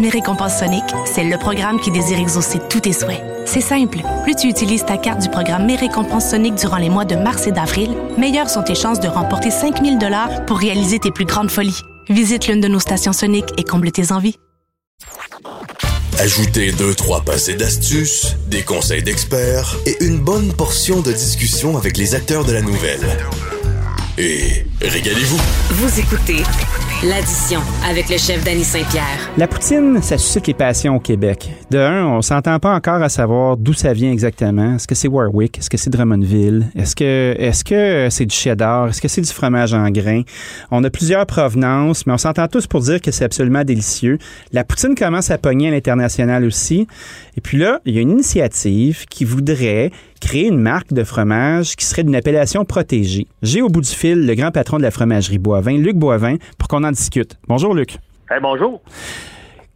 Mes récompenses Sonic, c'est le programme qui désire exaucer tous tes souhaits. C'est simple. Plus tu utilises ta carte du programme Mes récompenses Sonic durant les mois de mars et d'avril, meilleures sont tes chances de remporter 5000 dollars pour réaliser tes plus grandes folies. Visite l'une de nos stations Sonic et comble tes envies. Ajoutez deux, trois passés d'astuces, des conseils d'experts et une bonne portion de discussion avec les acteurs de la nouvelle. Et régalez-vous. Vous écoutez l'addition avec le chef Danny Saint-Pierre. La poutine, ça suscite les passions au Québec. De un, on s'entend pas encore à savoir d'où ça vient exactement. Est-ce que c'est Warwick? Est-ce que c'est Drummondville? Est-ce que est-ce que c'est du cheddar? Est-ce que c'est du fromage en grains? On a plusieurs provenances, mais on s'entend tous pour dire que c'est absolument délicieux. La poutine commence à pogner à l'international aussi. Et puis là, il y a une initiative qui voudrait créer une marque de fromage qui serait d'une appellation protégée. J'ai au bout du fil le grand patron de la fromagerie Boivin, Luc Boivin, pour qu'on en discute. Bonjour, Luc. bonjour.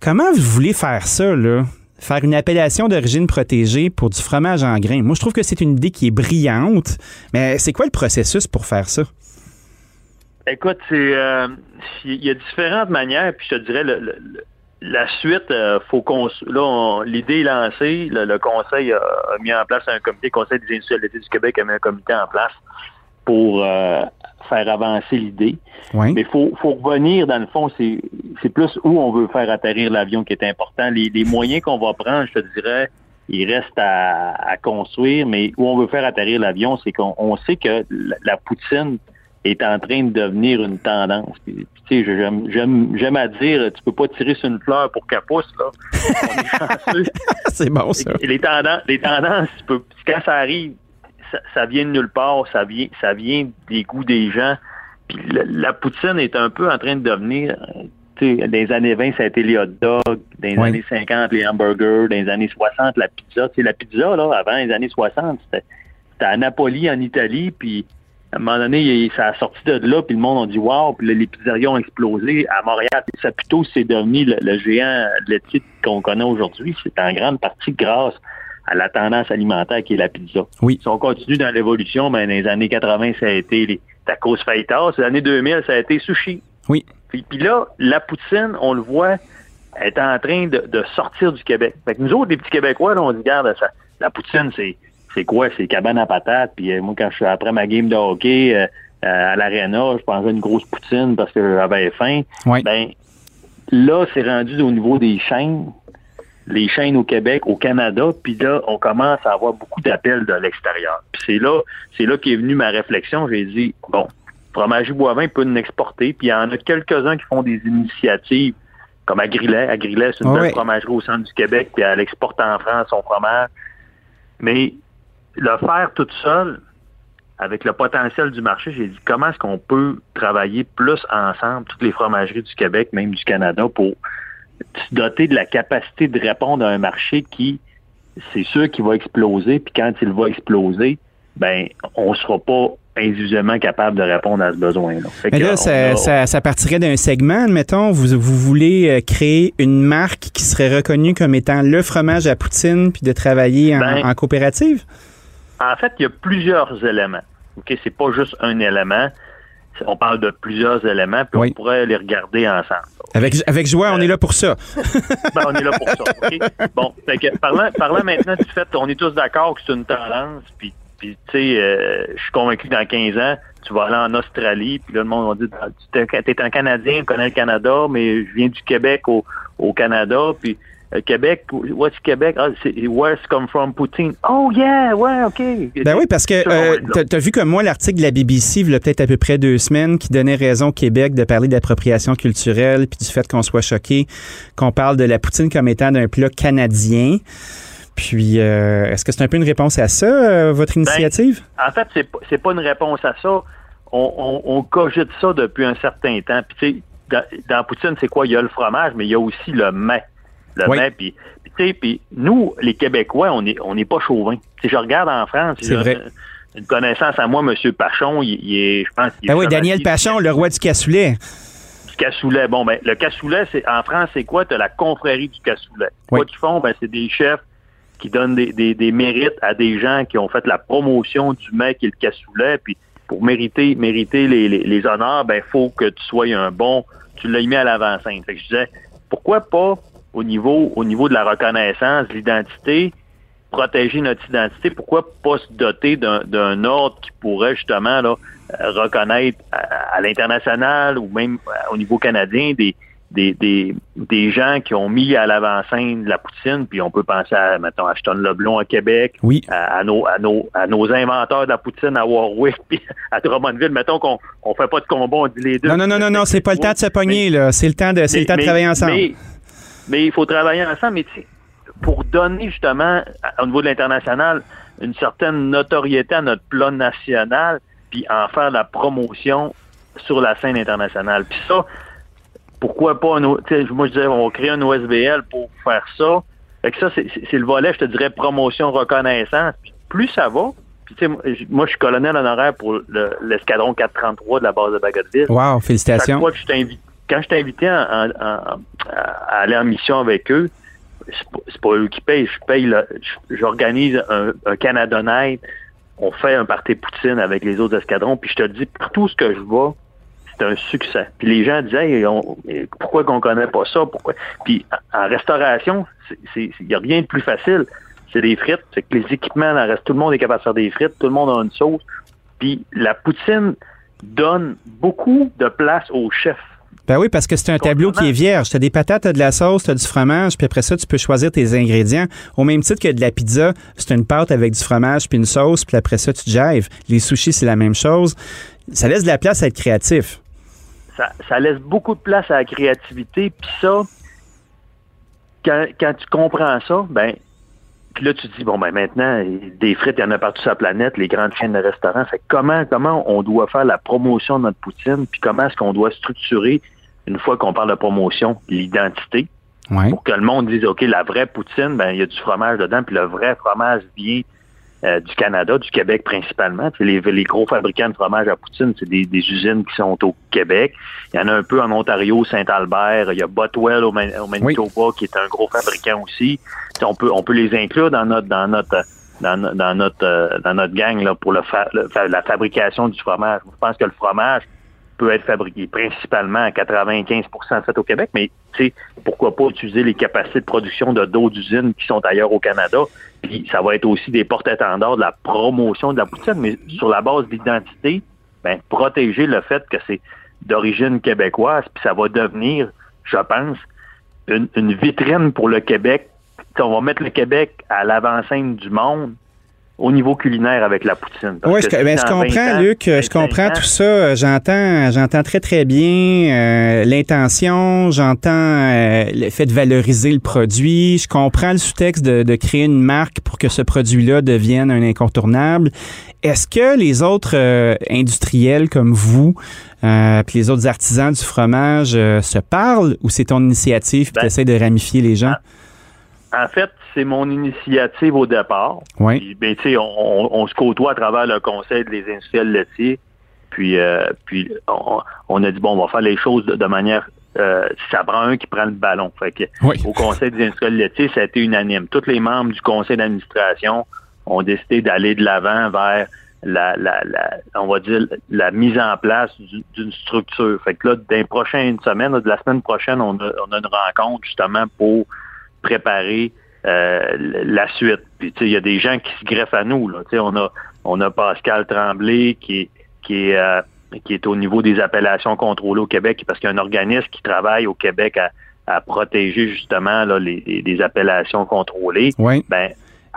Comment vous voulez faire ça, là? Faire une appellation d'origine protégée pour du fromage en grains. Moi, je trouve que c'est une idée qui est brillante, mais c'est quoi le processus pour faire ça? Écoute, euh, il y a différentes manières, puis je te dirais le, la suite, euh, faut qu'on là l'idée est lancée, le, conseil a, mis en place un comité, le conseil des industrialités du Québec a mis un comité en place pour euh, faire avancer l'idée. Mais il faut, faut revenir, dans le fond, c'est, plus où on veut faire atterrir l'avion qui est important. Les, les moyens qu'on va prendre, je te dirais, il reste à, à, construire, mais où on veut faire atterrir l'avion, c'est qu'on on sait que la, poutine est en train de devenir une tendance. Puis, tu sais, j'aime, j'aime, j'aime à dire, tu peux pas tirer sur une fleur pour qu'elle pousse, là. c'est bon, ça. Les tendances, les tendances, tu peux, quand ça arrive, ça, vient de nulle part, ça vient, ça vient des goûts des gens. Puis la, poutine est un peu en train de devenir, tu sais, dans les années 20, ça a été les hot dogs, dans les années 50, les hamburgers, dans les années 60, la pizza. Tu sais, la pizza, là, avant les années 60, c'était à Napoli, en Italie, puis à un moment donné, ça a sorti de là, puis le monde a dit wow, puis les pizzerias ont explosé. À Montréal, ça plutôt c'est devenu le, le géant laitier qu'on connaît aujourd'hui. C'est en grande partie grâce à la tendance alimentaire qui est la pizza. Oui. Si on continue dans l'évolution, ben, dans les années 80, ça a été les tacos fajitas. Les années 2000, ça a été sushi. Oui. Puis, là, la poutine, on le voit, est en train de, sortir du Québec. Fait que nous autres, les petits Québécois, on dit, regarde, ça, la poutine, c'est c'est quoi? C'est cabane à patates. Puis euh, moi, quand je suis après ma game de hockey euh, euh, à l'aréna, je prendrais une grosse poutine parce que j'avais faim. Oui. Ben, là, c'est rendu au niveau des chaînes les chaînes au Québec, au Canada, puis là, on commence à avoir beaucoup d'appels de l'extérieur. Puis c'est là, c'est là qu'est venue ma réflexion. J'ai dit, bon, Fromagerie Boivin peut nous exporter, puis il y en a quelques-uns qui font des initiatives, comme à Grillet. À Grillet, c'est une belle fromagerie au centre du Québec, puis elle exporte en France son fromage. Mais le faire toute seule, avec le potentiel du marché, j'ai dit comment est-ce qu'on peut travailler plus ensemble, toutes les fromageries du Québec, même du Canada, pour se doter de la capacité de répondre à un marché qui, c'est sûr qu'il va exploser, puis quand il va exploser, ben, on ne sera pas individuellement capable de répondre à ce besoin-là. Mais là, ça, partirait d'un segment, admettons, vous, vous voulez euh, créer une marque qui serait reconnue comme étant le fromage à poutine, puis de travailler en, ben, coopérative? En fait, il y a plusieurs éléments. OK, c'est pas juste un élément on parle de plusieurs éléments, puis on pourrait les regarder ensemble. Avec, avec joie, on est là pour ça. ben, on est là pour ça. Bon, parlant, parlant maintenant du fait, on est tous d'accord que c'est une tendance, puis, puis tu sais, euh, je suis convaincu que dans 15 ans, tu vas aller en Australie, puis là, le monde va dire, ah, tu es un Canadien, on connaît le Canada, mais je viens du Québec au, au Canada, puis Québec, what's Québec? Ah, c'est Where's come from Poutine? Oh yeah, ouais, OK. Ben oui, parce que euh, tu as vu comme moi l'article de la BBC, il y a peut-être à peu près deux semaines, qui donnait raison au Québec de parler d'appropriation culturelle, puis du fait qu'on soit choqué, qu'on parle de la poutine comme étant d'un plat canadien. Puis, euh, est-ce que c'est un peu une réponse à ça, votre ben, initiative? en fait, c'est pas, pas une réponse à ça. On, on, cogite ça depuis un certain temps. Puis, tu sais, dans, dans Poutine, c'est quoi? Il y a le fromage, mais il y a aussi le mets. Le Oui. puis, tu sais, puis nous, les Québécois, on n'est on n'est pas chauvins. Si je regarde en France, C'est vrai. une connaissance à moi, M. Pachon, il, il est, je pense qu'il est Ah oui, Daniel Pachon, le roi du cassoulet. du cassoulet. Bon, ben, le cassoulet, c'est en France, c'est quoi? Tu as la confrérie du cassoulet. Oui. Quoi qu'ils font? Ben, c'est des chefs qui donnent des, des, des mérites à des gens qui ont fait la promotion du mec et le cassoulet. Puis pour mériter, mériter les, les, les honneurs, ben, faut que tu sois un bon. Tu l'as mis à l'avant-scène. Fait que je disais, pourquoi pas au niveau, au niveau de la reconnaissance, de l'identité, protéger notre identité, pourquoi pas se doter d'un d'un ordre qui pourrait justement là, reconnaître à, à l'international ou même euh, au niveau canadien des, des, des, des gens qui ont mis à l'avant-scène la poutine, puis on peut penser à, mettons, Ashton Leblon à Québec, Oui. à, à nos, à, nos, à nos inventeurs de la poutine à Warwick, puis à Drummondville. Mettons qu'on on fait pas de combat, on dit les deux. Non, non, non, non, non, c'est pas le temps de se pogner, là. C'est le temps de, c'est le temps de travailler ensemble. Mais, mais il faut travailler ensemble. Mais tu sais, pour donner justement, au niveau de l'international, une certaine notoriété à notre plan national, puis en faire la promotion sur la scène internationale. Puis ça, pourquoi pas, un O- tu sais, moi je disais, on va créer un OSBL pour faire ça. Fait que ça, c'est- le volet, je te dirais, promotion, reconnaissance. Puis plus ça va, puis tu sais, moi, je- moi je suis colonel honoraire pour le- l'escadron 433 de la base de Bagotville. Wow, Chaque félicitations. fois que je t'invite, quand je t'ai invité à aller en mission avec eux, c'est pas, eux qui payent, je paye, j'organise un, un Canada Night, on fait un party poutine avec les autres escadrons, puis je te dis, partout ce que je vais, c'est un succès. Puis les gens disaient, Hey, on- pourquoi qu'on connaît pas ça? Pourquoi? Puis en restauration, il n'y a rien de plus facile. C'est des frites. C'est que les équipements, reste, tout le monde est capable de faire des frites, tout le monde a une sauce. Puis la poutine donne beaucoup de place au chef. Ben oui, parce que c'est un tableau qui est vierge. Tu as des patates, tu as de la sauce, tu as du fromage, puis après ça, tu peux choisir tes ingrédients. Au même titre que de la pizza, c'est une pâte avec du fromage puis une sauce, puis après ça, tu jives. Les sushis, c'est la même chose. Ça laisse de la place à être créatif. ça, ça laisse beaucoup de place à la créativité. Puis ça, quand, quand tu comprends ça, ben, puis là, tu te dis, bon, ben maintenant, des frites, il y en a partout sur la planète, les grandes chaînes de restaurants. Fait comment, comment on doit faire la promotion de notre poutine, puis comment est-ce qu'on doit structurer, une fois qu'on parle de promotion, l'identité, Ouais. pour que le monde dise, OK, la vraie poutine, ben, il y a du fromage dedans, puis le vrai fromage vient euh, du Canada, du Québec principalement. Les, les gros fabricants de fromage à poutine, c'est des, des usines qui sont au Québec. Il y en a un peu en Ontario, Saint-Albert. Il y a Botwell au, Man- au Manitoba qui est un gros fabricant aussi. On peut on peut les inclure dans notre dans notre dans, dans notre euh, dans notre gang là pour le, fa- le fa- la fabrication du fromage. Je pense que le fromage peut être fabriqué principalement à 95 fait au Québec, mais tu sais, pourquoi pas utiliser les capacités de production de d'autres usines qui sont ailleurs au Canada. Puis ça va être aussi des porte-étendards de la promotion de la poutine, mais sur la base d'identité, ben, protéger le fait que c'est d'origine québécoise, puis ça va devenir, je pense, une, vitrine pour le Québec. Tu sais, on va mettre le Québec à l'avant-scène du monde au niveau culinaire avec la poutine. Oui, je, ben, je dans 20 comprends, ans, Luc. Je 25 comprends ans, tout ça. J'entends, j'entends très, très bien euh, l'intention. J'entends euh, le fait de valoriser le produit. Je comprends le sous-texte de, de créer une marque pour que ce produit-là devienne un incontournable. Est-ce que les autres euh, industriels comme vous, euh, puis les autres artisans du fromage euh, se parlent ou c'est ton initiative puis Ben, tu essaies de ramifier les gens? En fait, c'est mon initiative au départ. Oui. Puis, ben, tu sais, on, on- on se côtoie à travers le conseil des industriels laitiers. Puis, euh, puis on, on a dit bon, on va faire les choses de, de manière. Euh, ça prend un qui prend le ballon. Fait que Oui. au conseil des industriels laitiers, ça a été unanime. Tous les membres du conseil d'administration ont décidé d'aller de l'avant vers la, la, la, on va dire la mise en place du- d'une structure. Fait que là, dans les prochaines semaines, là, de la semaine prochaine, on a, on a une rencontre justement pour préparer euh, la suite. Puis tu sais, il y a des gens qui se greffent à nous. Là. Tu sais, on a on a Pascal Tremblay qui est qui est euh, qui est au niveau des appellations contrôlées au Québec parce qu'il y a un organisme qui travaille au Québec à, à protéger justement là, les, appellations contrôlées. Oui. Ben,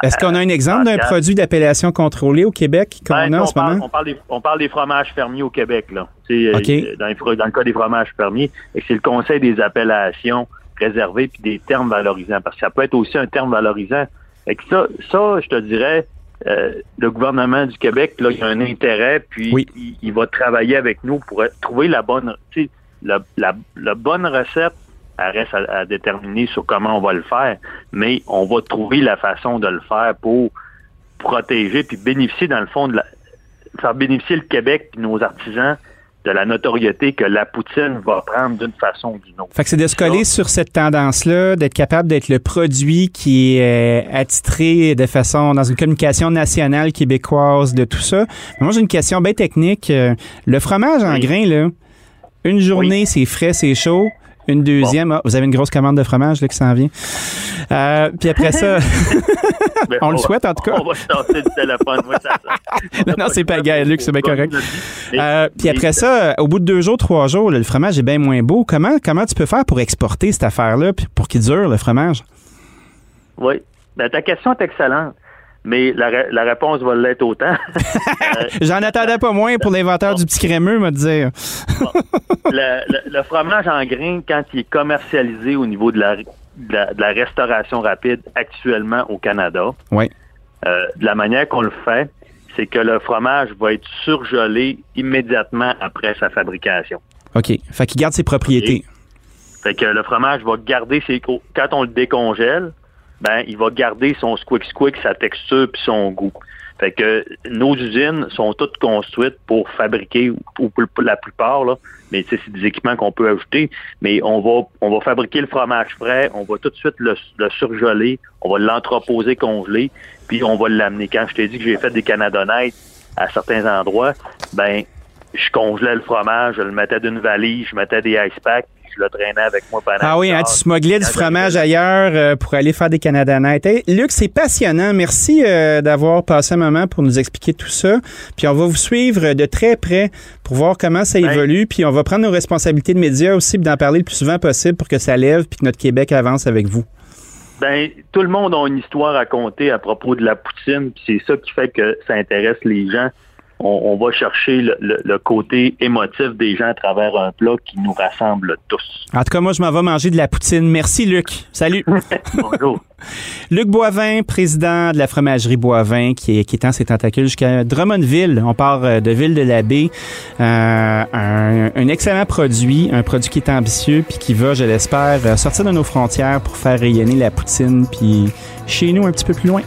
Est-ce qu'on a un exemple d'un produit d'appellation contrôlée au Québec qu'on ben, a en on, ce parle, moment? on, parle des, on parle des fromages fermiers au Québec. Là. Euh, dans, les dans le cas des fromages fermiers, c'est le Conseil des appellations réservées puis des termes valorisants. Parce que ça peut être aussi un terme valorisant. Fait que ça, ça, je te dirais, euh, le gouvernement du Québec, là, il a un intérêt, puis Oui. il, il va travailler avec nous pour trouver la bonne, tu sais, la, la, la bonne recette elle reste à, à déterminer sur comment on va le faire. Mais on va trouver la façon de le faire pour protéger puis bénéficier, dans le fond, de la, faire bénéficier le Québec et nos artisans de la notoriété que la poutine va prendre d'une façon ou d'une autre. Fait que c'est de se coller sur cette tendance-là, d'être capable d'être le produit qui est euh, attitré de façon dans une communication nationale québécoise de tout ça. Mais moi, j'ai une question bien technique. Euh, Le fromage en Oui. grains, là, une journée, c'est frais, c'est chaud. Une deuxième, ah, vous avez une grosse commande de fromage là, qui s'en vient. Euh, puis après ça, Ben, On le va- souhaite, en tout cas. On va sortir du téléphone. moi, ça, ça- Non, non, c'est pas gay, Luc, c'est bien correct. Euh, puis après ça, au bout de deux jours, trois jours, là, le fromage est bien moins beau. Comment, comment tu peux faire pour exporter cette affaire-là, puis pour qu'il dure, le fromage? Oui. Ben, ta question est excellente, mais la, la réponse va l'être autant. J'en attendais pas moins pour l'inventeur du petit crémeux, me dire. le, le- le fromage en grains, quand il est commercialisé au niveau de la, de la, de la restauration rapide actuellement au Canada, Oui. euh, de la manière qu'on le fait, c'est que le fromage va être surgelé immédiatement après sa fabrication. OK. Fait qu'il garde ses propriétés. Fait que le fromage va garder ses quand on le décongèle, ben il va garder son squick squick, sa texture puis son goût. Fait que nos usines sont toutes construites pour fabriquer ou pour la plupart là, mais c'est des équipements qu'on peut ajouter, mais on va on va fabriquer le fromage frais, on va tout de suite le, le surgeler, on va l'entreposer congelé, puis on va l'amener. Quand je t'ai dit que j'ai fait des canadonnettes à certains endroits, ben je congelais le fromage, je le mettais d'une valise, je mettais des ice packs, je le traînais avec moi pendant Ah oui, hein, tu smugglais du fromage ailleurs euh, pour aller faire des Canadanettes. Hey, Luc, c'est passionnant. Merci euh, d'avoir passé un moment pour nous expliquer tout ça. Puis on va vous suivre de très près pour voir comment ça Ben- évolue. Puis on va prendre nos responsabilités de médias aussi, d'en parler le plus souvent possible pour que ça lève, puis que notre Québec avance avec vous. Ben, tout le monde a une histoire à conter à propos de la poutine, puis c'est ça qui fait que ça intéresse les gens. On, on va chercher le, le- le côté émotif des gens à travers un plat qui nous rassemble tous. En tout cas, moi, je m'en vais manger de la poutine. Merci, Luc. Salut. Bonjour. Luc Boivin, président de la fromagerie Boivin, qui, est- ses tentacules jusqu'à Drummondville. On part euh, de Ville-de-l'Abbé. Euh, un, un excellent produit, un produit qui est ambitieux, puis qui va, je l'espère, euh, sortir de nos frontières pour faire rayonner la poutine, puis chez nous un petit peu plus loin.